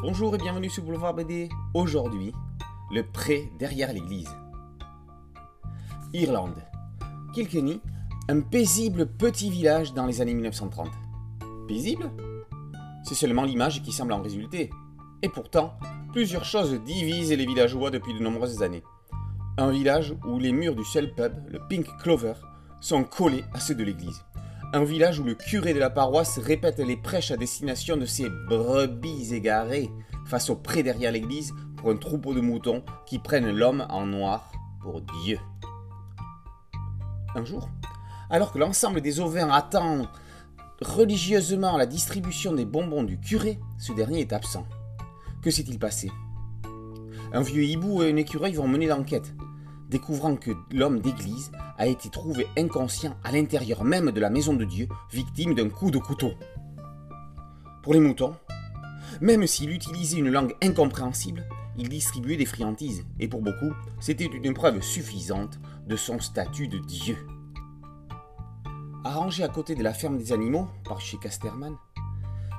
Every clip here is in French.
Bonjour et bienvenue sur Boulevard BD. Aujourd'hui, le pré derrière l'église. Irlande. Kilkenny, un paisible petit village dans les années 1930. Paisible? C'est seulement l'image qui semble en résulter. Et pourtant, plusieurs choses divisent les villageois depuis de nombreuses années. Un village où les murs du seul pub, le Pink Clover, sont collés à ceux de l'église. Un village où le curé de la paroisse répète les prêches à destination de ses brebis égarées face au pré derrière l'église pour un troupeau de moutons qui prennent l'homme en noir pour Dieu. Un jour, alors que l'ensemble des ovins attend religieusement la distribution des bonbons du curé, ce dernier est absent. Que s'est-il passé? Un vieux hibou et un écureuil vont mener l'enquête, découvrant que l'homme d'église a été trouvé inconscient à l'intérieur même de la maison de Dieu, victime d'un coup de couteau. Pour les moutons, même s'il utilisait une langue incompréhensible, il distribuait des friandises, et pour beaucoup, c'était une preuve suffisante de son statut de Dieu. Arrangé à côté de la ferme des animaux par chez Casterman,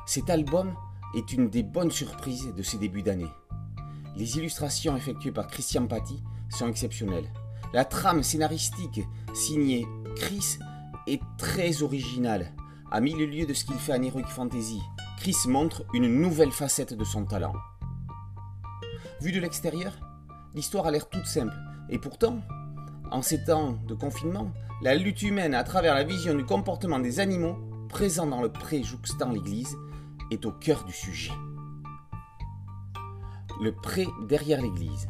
cet album est une des bonnes surprises de ces débuts d'année. Les illustrations effectuées par Christian Paty sont exceptionnelles. La trame scénaristique signée Chris est très originale, à mille lieues de ce qu'il fait en Heroic Fantasy. Chris montre une nouvelle facette de son talent. Vu de l'extérieur, l'histoire a l'air toute simple, et pourtant, en ces temps de confinement, la lutte humaine à travers la vision du comportement des animaux présents dans le pré jouxtant l'église est au cœur du sujet. Le pré derrière l'église,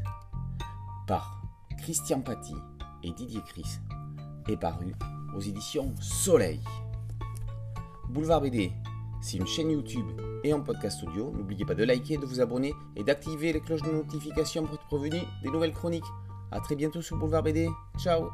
par Christian Paty et Didier Chris, est paru aux éditions Soleil. Boulevard BD, c'est une chaîne YouTube et un podcast audio. N'oubliez pas de liker, de vous abonner et d'activer les cloches de notification pour être prévenu des nouvelles chroniques. A très bientôt sur Boulevard BD. Ciao